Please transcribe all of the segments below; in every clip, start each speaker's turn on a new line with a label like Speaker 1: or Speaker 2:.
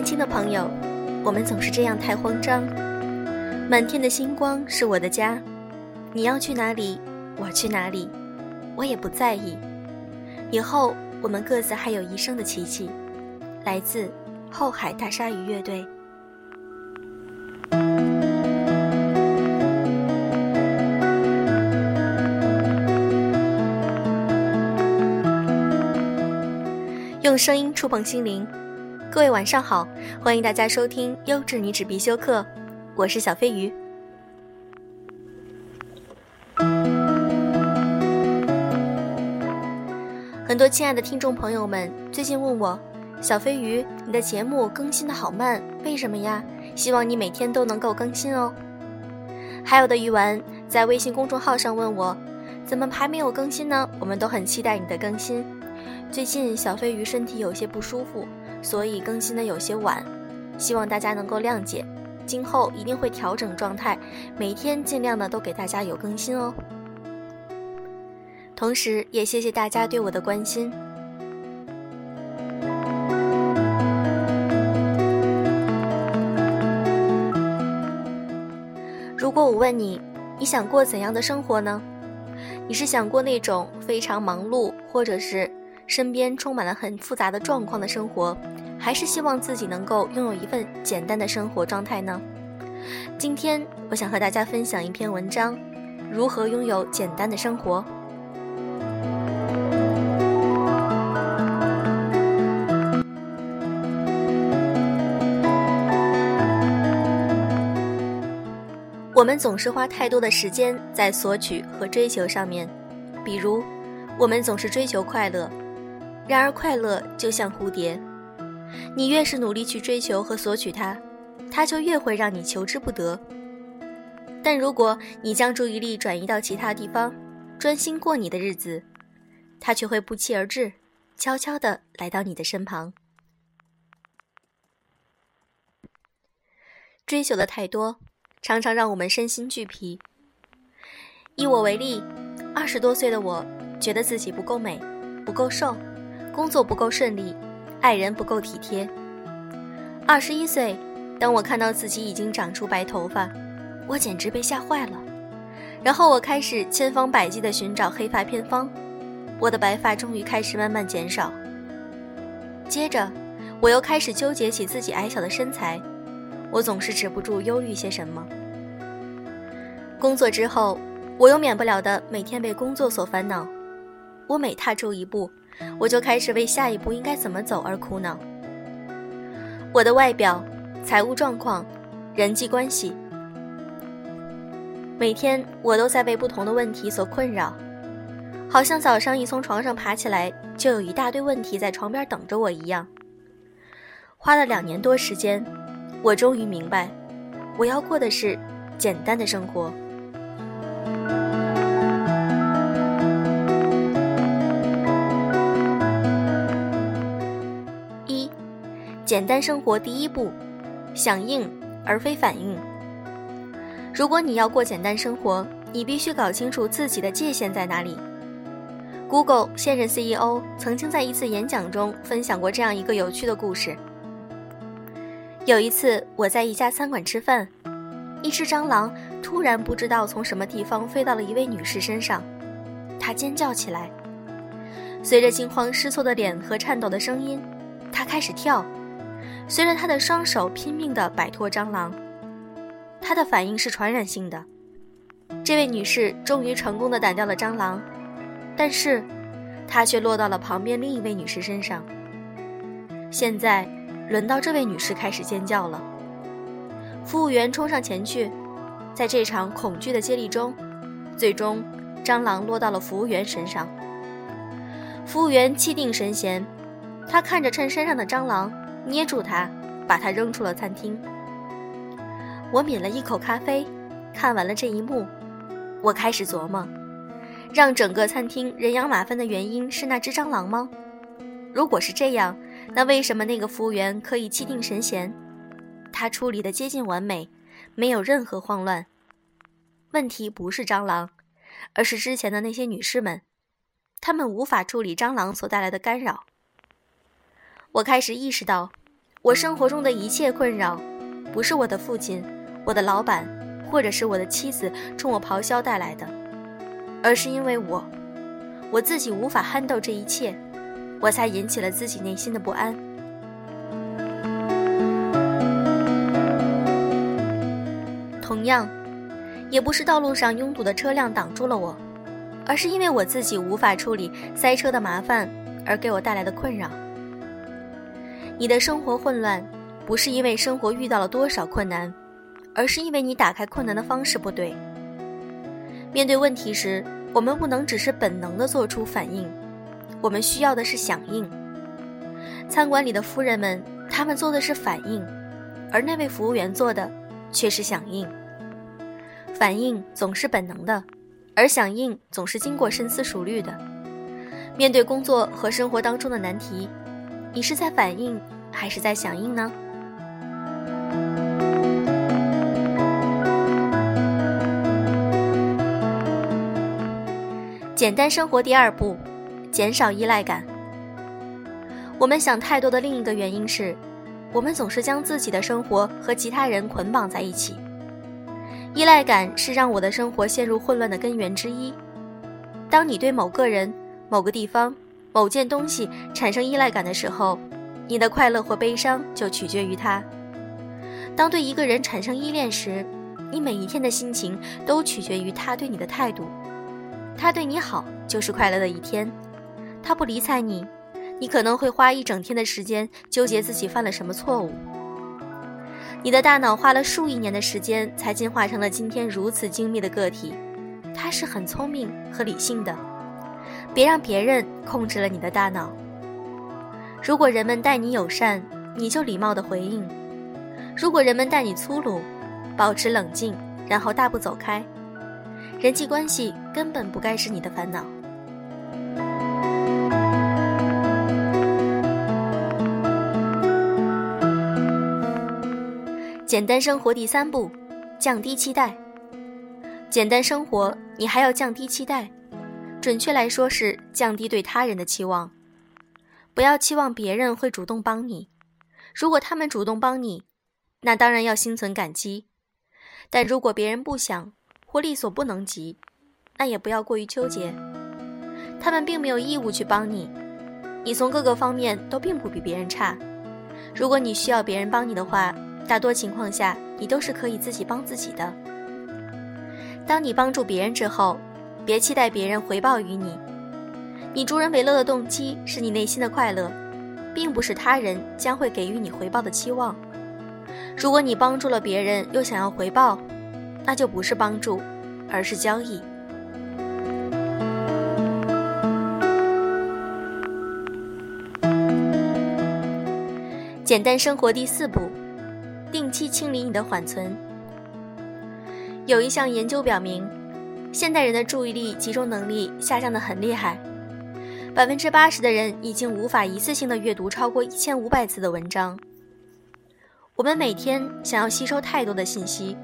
Speaker 1: 年轻的朋友，我们总是这样太慌张。满天的星光是我的家，你要去哪里，我去哪里，我也不在意。以后我们各自还有一生的奇迹。来自后海大鲨鱼乐队。用声音触碰心灵，各位晚上好，欢迎大家收听优质女子必修课，我是小飞鱼。很多亲爱的听众朋友们最近问我，小飞鱼，你的节目更新的好慢，为什么呀？希望你每天都能够更新哦。还有的鱼丸在微信公众号上问我，怎么还没有更新呢？我们都很期待你的更新。最近小飞鱼身体有些不舒服，所以更新的有些晚，希望大家能够谅解。今后一定会调整状态，每天尽量的都给大家有更新哦。同时也谢谢大家对我的关心。如果我问你，你想过怎样的生活呢？你是想过那种非常忙碌，或者是？身边充满了很复杂的状况的生活，还是希望自己能够拥有一份简单的生活状态呢？今天我想和大家分享一篇文章：如何拥有简单的生活。我们总是花太多的时间在索取和追求上面，比如，我们总是追求快乐。然而，快乐就像蝴蝶，你越是努力去追求和索取它，它就越会让你求之不得。但如果你将注意力转移到其他地方，专心过你的日子，它却会不期而至，悄悄地来到你的身旁。追求的太多，常常让我们身心俱疲。以我为例，二十多岁的我，觉得自己不够美，不够瘦。工作不够顺利，爱人不够体贴。二十一岁，当我看到自己已经长出白头发，我简直被吓坏了。然后我开始千方百计地寻找黑发偏方，我的白发终于开始慢慢减少。接着，我又开始纠结起自己矮小的身材，我总是止不住忧郁些什么。工作之后，我又免不了的每天被工作所烦恼，我每踏出一步。我就开始为下一步应该怎么走而苦恼。我的外表、财务状况、人际关系，每天我都在被不同的问题所困扰，好像早上一从床上爬起来，就有一大堆问题在床边等着我一样。花了两年多时间，我终于明白，我要过的是简单的生活。简单生活第一步，响应而非反应。如果你要过简单生活，你必须搞清楚自己的界限在哪里。Google 现任 CEO 曾经在一次演讲中分享过这样一个有趣的故事。有一次，我在一家餐馆吃饭，一只蟑螂突然不知道从什么地方飞到了一位女士身上，她尖叫起来，随着惊慌失措的脸和颤抖的声音，她开始跳。随着他的双手拼命地摆脱蟑螂，他的反应是传染性的。这位女士终于成功地掸掉了蟑螂，但是，她却落到了旁边另一位女士身上。现在，轮到这位女士开始尖叫了。服务员冲上前去，在这场恐惧的接力中，最终，蟑螂落到了服务员身上。服务员气定神闲，他看着衬衫上的蟑螂。捏住它，把它扔出了餐厅。我抿了一口咖啡，看完了这一幕，我开始琢磨：让整个餐厅人仰马翻的原因是那只蟑螂吗？如果是这样，那为什么那个服务员可以气定神闲？他处理的接近完美，没有任何慌乱。问题不是蟑螂，而是之前的那些女士们，她们无法处理蟑螂所带来的干扰。我开始意识到，我生活中的一切困扰，不是我的父亲、我的老板，或者是我的妻子冲我咆哮带来的，而是因为我，我自己无法撼动这一切，我才引起了自己内心的不安。同样，也不是道路上拥堵的车辆挡住了我，而是因为我自己无法处理塞车的麻烦而给我带来的困扰。你的生活混乱，不是因为生活遇到了多少困难，而是因为你打开困难的方式不对。面对问题时，我们不能只是本能的做出反应，我们需要的是响应。餐馆里的夫人们，他们做的是反应，而那位服务员做的却是响应。反应总是本能的，而响应总是经过深思熟虑的。面对工作和生活当中的难题。你是在反应还是在响应呢？简单生活第二步，减少依赖感。我们想太多的另一个原因是，我们总是将自己的生活和其他人捆绑在一起。依赖感是让我的生活陷入混乱的根源之一。当你对某个人、某个地方，某件东西产生依赖感的时候，你的快乐或悲伤就取决于它。当对一个人产生依恋时，你每一天的心情都取决于他对你的态度。他对你好就是快乐的一天，他不理睬你，你可能会花一整天的时间纠结自己犯了什么错误。你的大脑花了数亿年的时间才进化成了今天如此精密的个体，它是很聪明和理性的。别让别人控制了你的大脑。如果人们待你友善，你就礼貌的回应；如果人们待你粗鲁，保持冷静，然后大步走开。人际关系根本不该是你的烦恼。简单生活第三步，降低期待。简单生活，你还要降低期待。准确来说是降低对他人的期望，不要期望别人会主动帮你。如果他们主动帮你，那当然要心存感激；但如果别人不想或力所不能及，那也不要过于纠结。他们并没有义务去帮你，你从各个方面都并不比别人差。如果你需要别人帮你的话，大多情况下你都是可以自己帮自己的。当你帮助别人之后，别期待别人回报于你，你助人为乐的动机是你内心的快乐，并不是他人将会给予你回报的期望。如果你帮助了别人又想要回报，那就不是帮助，而是交易。简单生活第四步，定期清理你的缓存。有一项研究表明。现代人的注意力集中能力下降的很厉害，百分之八十的人已经无法一次性的阅读超过一千五百字的文章。我们每天想要吸收太多的信息，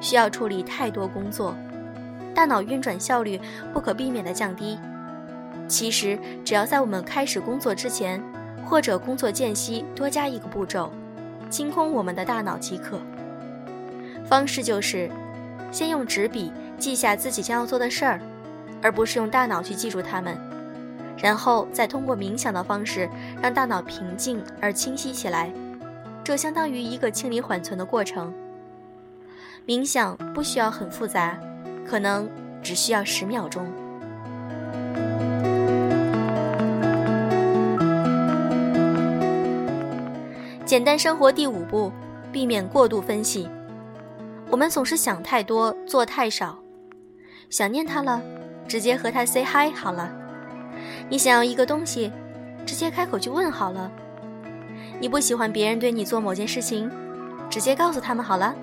Speaker 1: 需要处理太多工作，大脑运转效率不可避免的降低。其实，只要在我们开始工作之前，或者工作间隙多加一个步骤，清空我们的大脑即可。方式就是，先用纸笔。记下自己将要做的事儿，而不是用大脑去记住它们，然后再通过冥想的方式让大脑平静而清晰起来。这相当于一个清理缓存的过程。冥想不需要很复杂，可能只需要十秒钟。简单生活第五步：避免过度分析。我们总是想太多，做太少。想念他了，直接和他 say hi 好了。你想要一个东西，直接开口去问好了。你不喜欢别人对你做某件事情，直接告诉他们好了。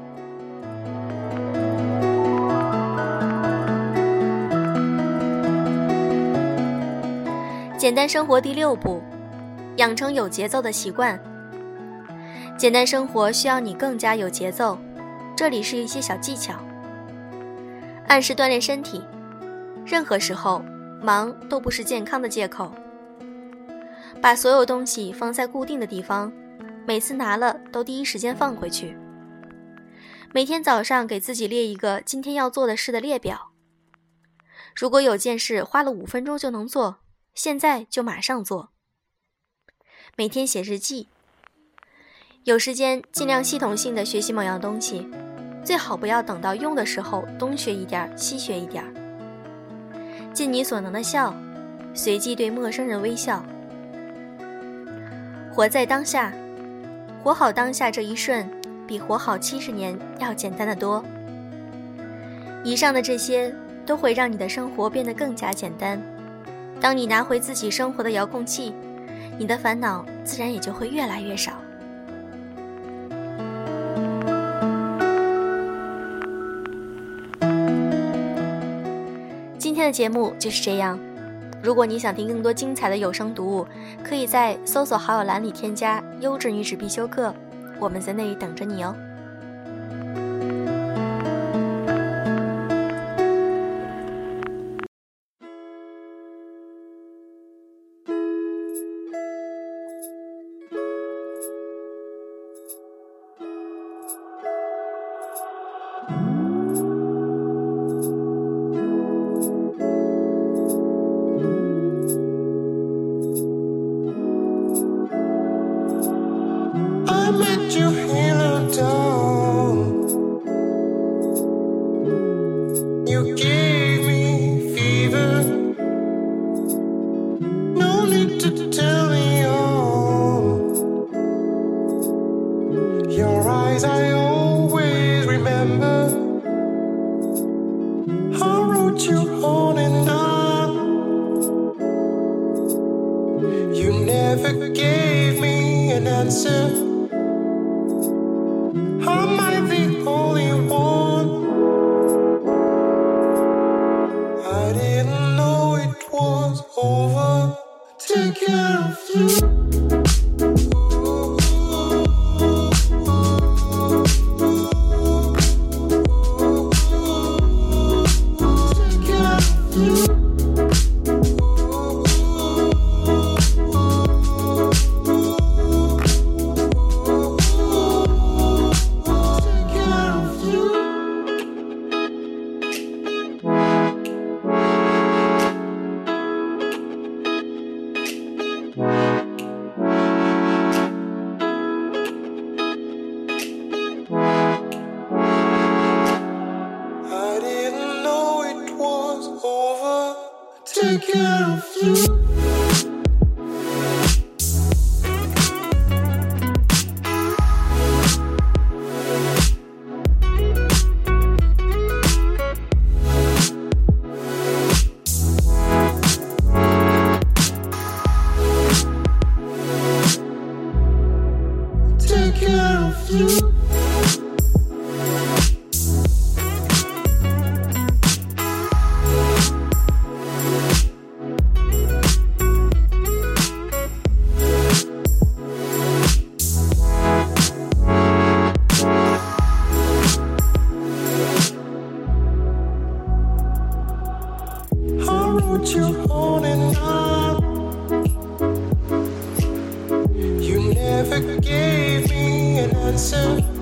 Speaker 1: 简单生活第六步，养成有节奏的习惯。简单生活需要你更加有节奏，这里是一些小技巧。按时锻炼身体，任何时候忙都不是健康的借口。把所有东西放在固定的地方，每次拿了都第一时间放回去。每天早上给自己列一个今天要做的事的列表。如果有件事花了五分钟就能做，现在就马上做。每天写日记。有时间尽量系统性的学习某样东西，最好不要等到用的时候东学一点西学一点。尽你所能的笑，随即对陌生人微笑。活在当下，活好当下这一瞬，比活好七十年要简单的多。以上的这些都会让你的生活变得更加简单。当你拿回自己生活的遥控器，你的烦恼自然也就会越来越少。节目就是这样。如果你想听更多精彩的有声读物，可以在搜索好友栏里添加“优质女子必修课”，我们在那里等着你哦。I always remember.
Speaker 2: I wrote you on and on. You never gave me an answer. Am I the only one? I didn't know it was over. Take care of you. you're. You never gave me an answer.